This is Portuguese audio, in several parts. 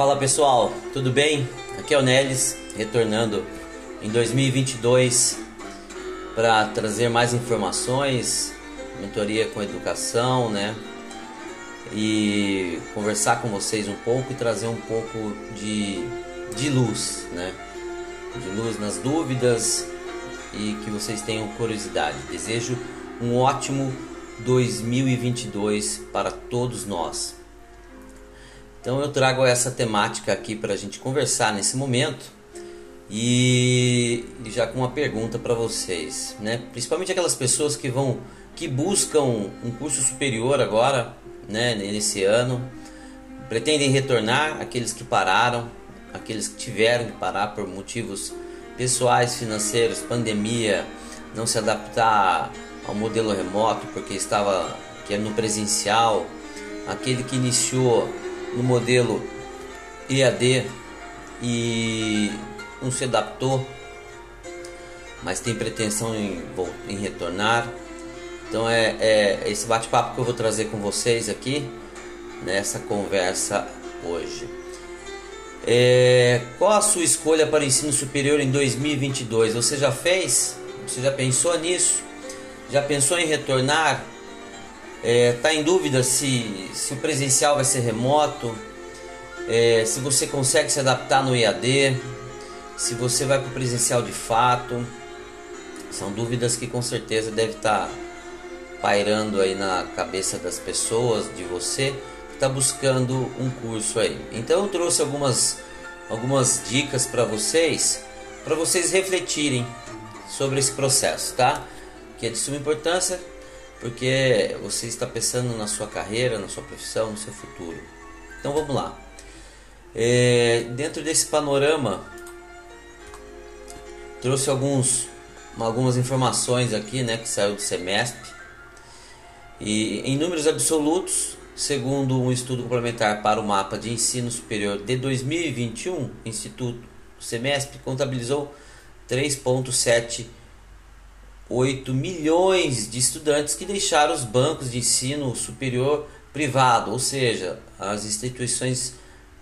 Fala pessoal, tudo bem? Aqui é o Nelis, retornando em 2022 para trazer mais informações, mentoria com educação, né? E conversar com vocês um pouco e trazer um pouco de, de luz, né? De luz nas dúvidas e que vocês tenham curiosidade. Desejo um ótimo 2022 para todos nós. Então eu trago essa temática aqui para a gente conversar nesse momento e já com uma pergunta para vocês, né? Principalmente aquelas pessoas que vão, que buscam um curso superior agora, né? Nesse ano, pretendem retornar, aqueles que pararam, aqueles que tiveram que parar por motivos pessoais, financeiros, pandemia, não se adaptar ao modelo remoto porque estava que é no presencial, aquele que iniciou no modelo EAD e não se adaptou, mas tem pretensão em, em retornar. Então é, é esse bate-papo que eu vou trazer com vocês aqui nessa conversa hoje. É, qual a sua escolha para o ensino superior em 2022? Você já fez? Você já pensou nisso? Já pensou em retornar? Está é, tá em dúvida se, se o presencial vai ser remoto? É, se você consegue se adaptar no EAD? Se você vai para o presencial de fato? São dúvidas que com certeza deve estar tá pairando aí na cabeça das pessoas, de você que está buscando um curso aí. Então eu trouxe algumas, algumas dicas para vocês, para vocês refletirem sobre esse processo, tá? que é de suma importância porque você está pensando na sua carreira, na sua profissão, no seu futuro. Então vamos lá. É, dentro desse panorama, trouxe alguns, algumas informações aqui, né, que saiu do semestre. E em números absolutos, segundo um estudo complementar para o mapa de ensino superior de 2021, o Instituto Semestre contabilizou 3,7 8 milhões de estudantes que deixaram os bancos de ensino superior privado, ou seja, as instituições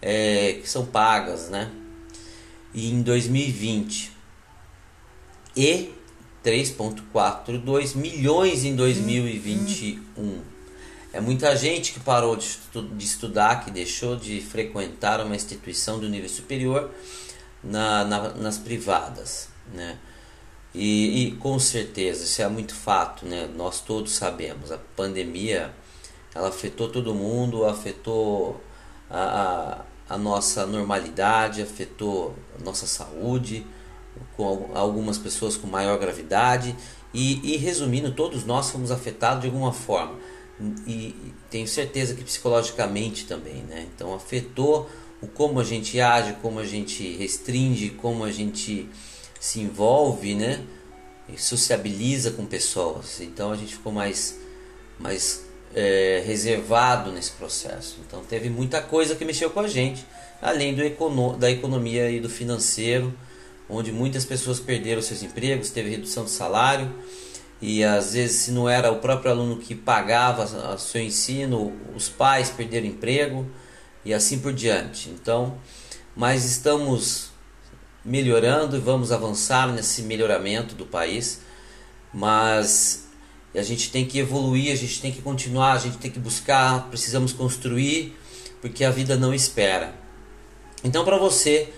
é, que são pagas, né? E em 2020 e 3,42 milhões em 2021. É muita gente que parou de, de, estudar, que deixou de frequentar uma instituição do nível superior na, na, nas privadas, né? E, e, com certeza, isso é muito fato, né? Nós todos sabemos, a pandemia ela afetou todo mundo, afetou a, a, nossa normalidade, afetou a nossa saúde, com algumas pessoas com maior gravidade e, e resumindo, todos nós fomos afetados de alguma forma e tenho certeza que psicologicamente também, né? Então afetou o como a gente age, como a gente restringe, como a gente se envolve, né? E sociabiliza com pessoas. Então a gente ficou mais, mais é, reservado nesse processo. Então teve muita coisa que mexeu com a gente, além do econo da economia e do financeiro, onde muitas pessoas perderam seus empregos, teve redução de salário e às vezes se não era o próprio aluno que pagava o seu ensino, os pais perderam emprego e assim por diante. Então, mas estamos melhorando e vamos avançar nesse melhoramento do país, mas a gente tem que evoluir, a gente tem que continuar, a gente tem que buscar, precisamos construir, porque a vida não espera. Então, para você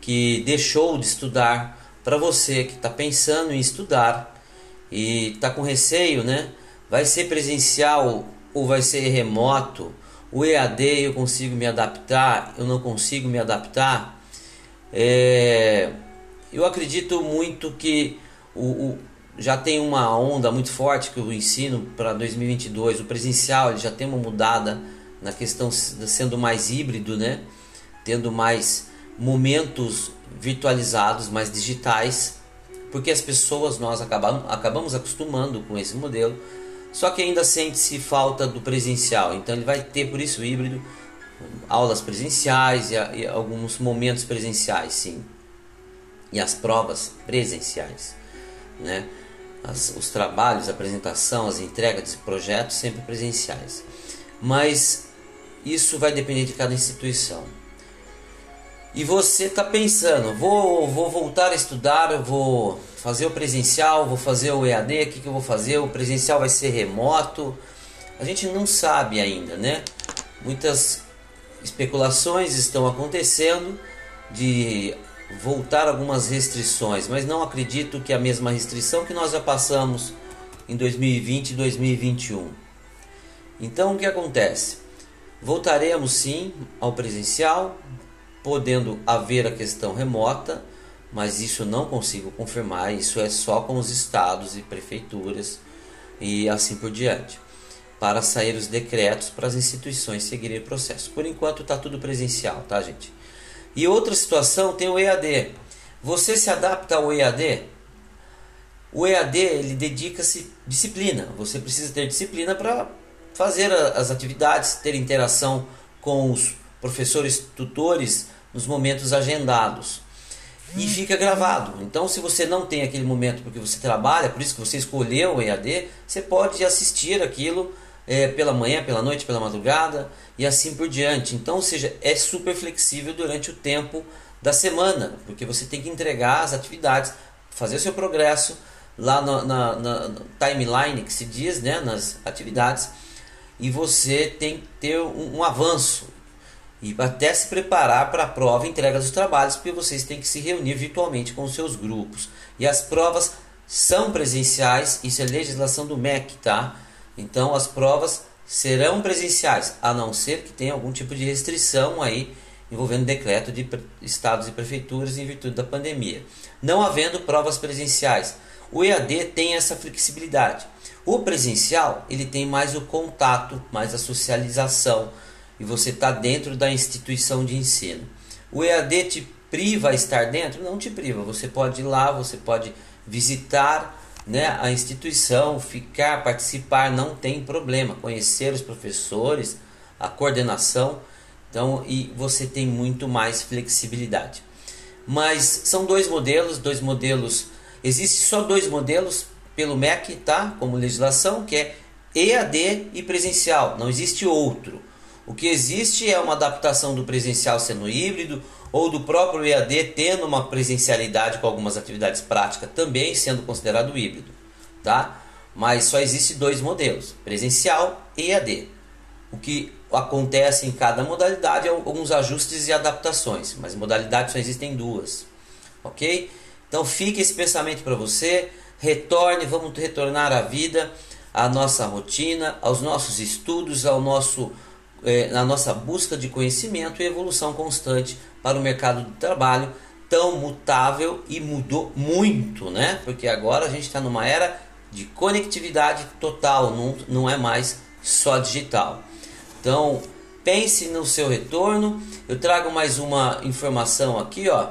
que deixou de estudar, para você que está pensando em estudar e está com receio, né? Vai ser presencial ou vai ser remoto? O EAD eu consigo me adaptar? Eu não consigo me adaptar? É, eu acredito muito que o, o, já tem uma onda muito forte que o ensino para 2022, o presencial, ele já tem uma mudada na questão sendo mais híbrido, né? Tendo mais momentos virtualizados, mais digitais, porque as pessoas nós acabamos, acabamos acostumando com esse modelo, só que ainda sente-se falta do presencial, então ele vai ter por isso híbrido aulas presenciais e, e alguns momentos presenciais, sim. E as provas presenciais, né? As, os trabalhos, a apresentação, as entregas de projetos sempre presenciais. Mas isso vai depender de cada instituição. e você está pensando, vou, vou voltar a estudar, vou fazer o presencial, vou fazer o EAD, o que, que eu vou fazer? O presencial vai ser remoto? A gente não sabe ainda, né? Muitas especulações estão acontecendo de voltar algumas restrições, mas não acredito que a mesma restrição que nós já passamos em 2020 e 2021. Então o que acontece? Voltaremos sim ao presencial, podendo haver a questão remota, mas isso não consigo confirmar, isso é só com os estados e prefeituras e assim por diante, para sair os decretos para as instituições seguirem o processo. Por enquanto está tudo presencial, tá, gente? E outra situação tem o EAD. Você se adapta ao EAD? O EAD ele dedica-se disciplina. Você precisa ter disciplina para fazer as atividades, ter interação com os professores tutores nos momentos agendados. E fica gravado. Então, se você não tem aquele momento porque você trabalha, por isso que você escolheu o EAD, você pode assistir aquilo é, pela manhã, pela noite, pela madrugada e assim por diante. Então, ou seja, é super flexível durante o tempo da semana, porque você tem que entregar as atividades, fazer o seu progresso lá na, na, na timeline que se diz, né, nas atividades, e você tem que ter um, um avanço e até se preparar para a prova e entrega dos trabalhos, porque vocês têm que se reunir virtualmente com os seus grupos. E as provas são presenciais, isso é legislação do MEC, tá? Então as provas serão presenciais, a não ser que tenha algum tipo de restrição aí envolvendo decreto de estados e prefeituras em virtude da pandemia. Não havendo provas presenciais, o EAD tem essa flexibilidade. O presencial, ele tem mais o contato, mais a socialização, e você está dentro da instituição de ensino. O EAD te priva a estar dentro? Não te priva. Você pode ir lá, você pode visitar né, a instituição, ficar, participar, não tem problema. Conhecer os professores, a coordenação, então e você tem muito mais flexibilidade. Mas são dois modelos, dois modelos. Existem só dois modelos pelo MEC, tá? Como legislação, que é EAD e presencial. Não existe outro. O que existe é uma adaptação do presencial sendo híbrido ou do próprio EAD tendo uma presencialidade com algumas atividades práticas também sendo considerado híbrido, tá? Mas só existe dois modelos, presencial e EAD. O que acontece em cada modalidade é alguns ajustes e adaptações, mas modalidades só existem duas, ok? Então fique esse pensamento para você, retorne, vamos retornar à vida, à nossa rotina, aos nossos estudos, ao nosso é, na nossa busca de conhecimento e evolução constante para o mercado de trabalho tão mutável e mudou muito, né? Porque agora a gente está numa era de conectividade total, não, não é mais só digital. Então pense no seu retorno. Eu trago mais uma informação aqui, ó.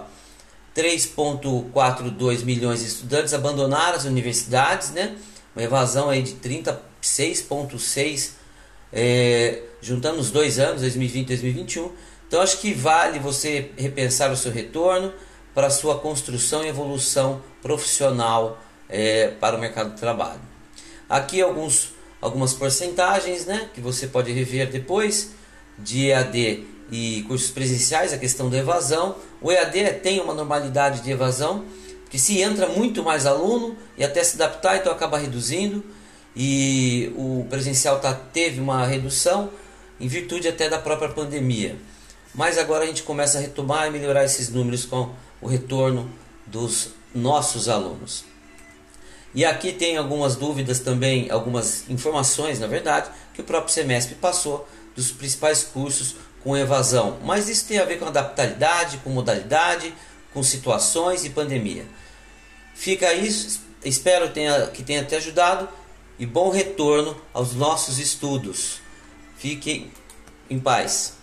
3,42 milhões de estudantes abandonaram as universidades, né? Uma evasão aí de 36,6 é, juntando os dois anos, 2020 e 2021. Então acho que vale você repensar o seu retorno para a sua construção e evolução profissional é, para o mercado de trabalho. Aqui alguns, algumas porcentagens né, que você pode rever depois de EAD e cursos presenciais, a questão da evasão. O EAD tem uma normalidade de evasão, que se entra muito mais aluno e até se adaptar, então acaba reduzindo e o presencial tá, teve uma redução em virtude até da própria pandemia. Mas agora a gente começa a retomar e melhorar esses números com o retorno dos nossos alunos. E aqui tem algumas dúvidas também, algumas informações, na verdade, que o próprio semestre passou dos principais cursos com evasão. Mas isso tem a ver com adaptabilidade, com modalidade, com situações e pandemia. Fica isso, espero tenha, que tenha te ajudado e bom retorno aos nossos estudos. Fiquem em paz.